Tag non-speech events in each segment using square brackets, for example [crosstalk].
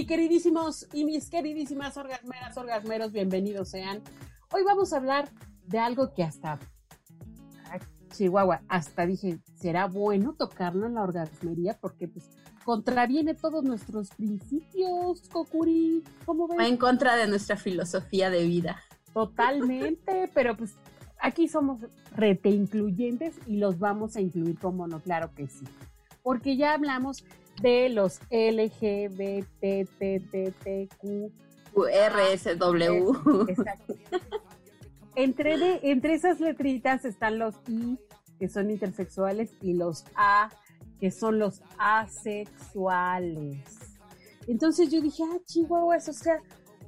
Mi queridísimos y mis queridísimas orgasmeras, orgasmeros, bienvenidos sean. Hoy vamos a hablar de algo que hasta Chihuahua, hasta dije, será bueno tocarlo en la orgasmería porque pues contraviene todos nuestros principios, Kokuri. ¿Cómo ves? Va en contra de nuestra filosofía de vida. Totalmente, [laughs] pero pues aquí somos rete incluyentes y los vamos a incluir como no, claro que sí. Porque ya hablamos de los LGBTTTQ. RSW. Exacto. Entre, de, entre esas letritas están los I, que son intersexuales, y los A, que son los asexuales. Entonces yo dije, ah, chihuahuas, o sea,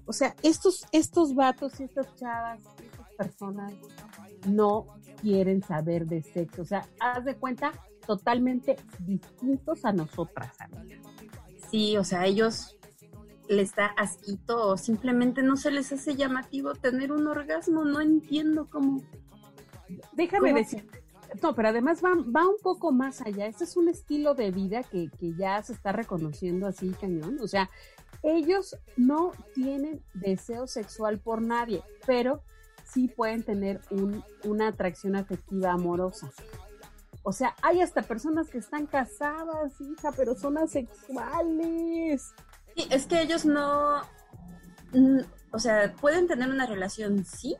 o sea, estos, estos vatos y estas chavas, estas personas no quieren saber de sexo. O sea, haz de cuenta, totalmente distintos a nosotras. Sí, o sea, ellos les da asquito o simplemente no se les hace llamativo tener un orgasmo. No entiendo cómo. Déjame ¿Cómo? decir. No, pero además va, va un poco más allá. Este es un estilo de vida que, que ya se está reconociendo así, cañón. O sea, ellos no tienen deseo sexual por nadie, pero sí pueden tener un, una atracción afectiva amorosa. O sea, hay hasta personas que están casadas, hija, pero son asexuales. Sí, es que ellos no. O sea, pueden tener una relación, sí,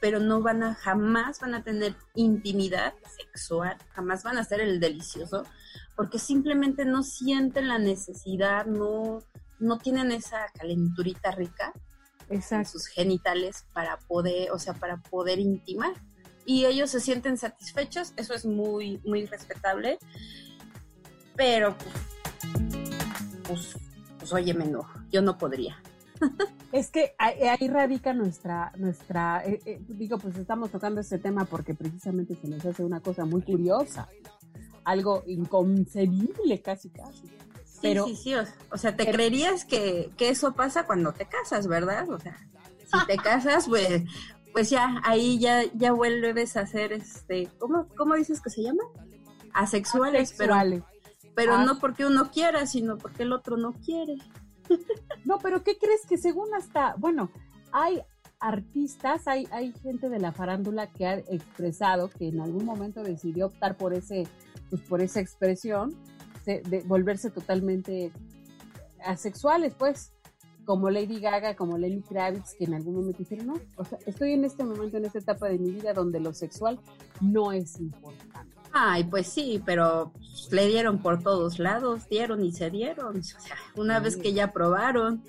pero no van a, jamás van a tener intimidad sexual, jamás van a hacer el delicioso, porque simplemente no sienten la necesidad, no, no tienen esa calenturita rica en Exacto. sus genitales para poder, o sea, para poder intimar. Y ellos se sienten satisfechos, eso es muy, muy respetable, pero pues, pues, óyeme, no, yo no podría. Es que ahí, radica nuestra, nuestra, eh, eh, digo, pues estamos tocando este tema porque precisamente se nos hace una cosa muy curiosa, algo inconcebible casi casi. Sí, Pero- sí, sí, o, o sea, te pero- creerías que, que eso pasa cuando te casas, ¿verdad? O sea, si te [laughs] casas, pues, pues ya, ahí ya, ya vuelves a ser, este, ¿cómo, cómo dices que se llama? Asexuales, pero, Sexuales. pero Ah. no porque uno quiera, sino porque el otro no quiere. [laughs] No, pero ¿qué crees que según hasta, bueno, hay artistas, hay, hay gente de la farándula que ha expresado que en algún momento decidió optar por ese, pues por esa expresión, de, de volverse totalmente asexuales, pues, como Lady Gaga, como Lenny Kravitz, que en algún momento dijeron, no, o sea, estoy en este momento, en esta etapa de mi vida donde lo sexual no es importante. Ay, pues sí, pero le dieron por todos lados, dieron y se dieron. O sea, una vez que ya probaron.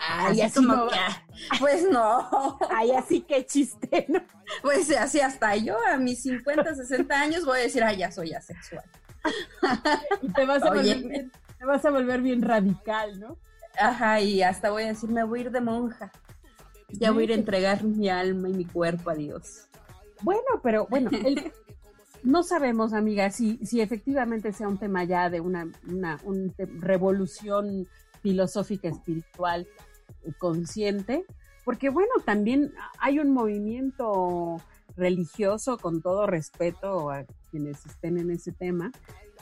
Ay, así así como no que, [laughs] pues no. Ay, así que chiste, ¿no? Pues así hasta yo a mis 50, 60 años voy a decir, ah, ya soy asexual. [laughs] Y te vas a, volver bien, te vas a volver bien radical, ¿no? Ajá, y hasta voy a decir, me voy a ir de monja. Ya voy a ir a entregar mi alma y mi cuerpo a Dios. Bueno, pero bueno, el- [laughs] no sabemos, amiga, si, si efectivamente sea un tema ya de una, una un te- revolución filosófica, espiritual, consciente, porque bueno, también hay un movimiento religioso, con todo respeto a quienes estén en ese tema,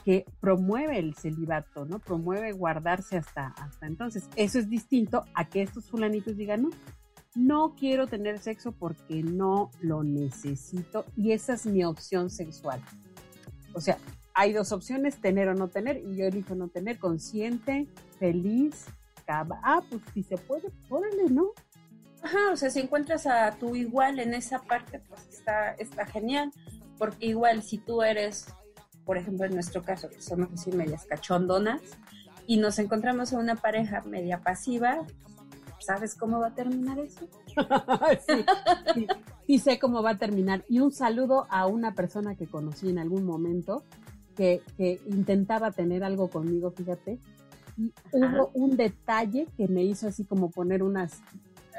que promueve el celibato, ¿no? Promueve guardarse hasta, hasta entonces. Eso es distinto a que estos fulanitos digan, no, no quiero tener sexo porque no lo necesito y esa es mi opción sexual. O sea, hay dos opciones, tener o no tener, y yo elijo no tener, consciente, feliz, caba- ah, pues si se puede, órale, ¿no? Ajá, o sea, si encuentras a tu igual en esa parte, pues está, está genial. Porque igual si tú eres, por ejemplo, en nuestro caso, que somos así medias cachondonas, y nos encontramos a una pareja media pasiva, ¿sabes cómo va a terminar eso? [laughs] sí, sí, sí sé cómo va a terminar. Y un saludo a una persona que conocí en algún momento que, que intentaba tener algo conmigo, fíjate, y hubo un detalle que me hizo así como poner unas,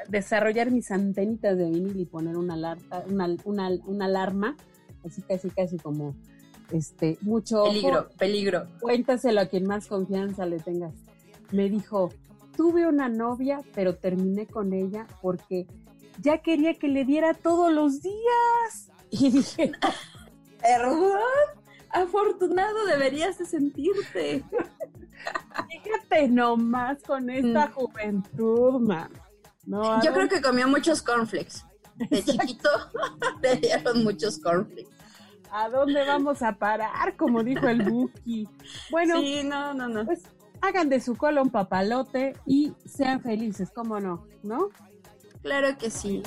desarrollar mis antenitas de vinil y poner una, alarma, una, una, una alarma, así casi casi como este, mucho peligro, peligro. Cuéntaselo a quien más confianza le tengas. Me dijo, tuve una novia, pero terminé con ella porque ya quería que le diera todos los días. [laughs] Y dije, ¿verdad? Afortunado deberías de sentirte. Fíjate nomás con esta mm. juventud, man. No, Yo creo que comió muchos cornflakes. De chiquito [laughs] te dieron muchos cornflakes. ¿A dónde vamos a parar? Como dijo el Buki. Bueno, sí, no, no, no. Pues hagan de su cola un papalote y sean felices, ¿cómo no? ¿No? Claro que sí.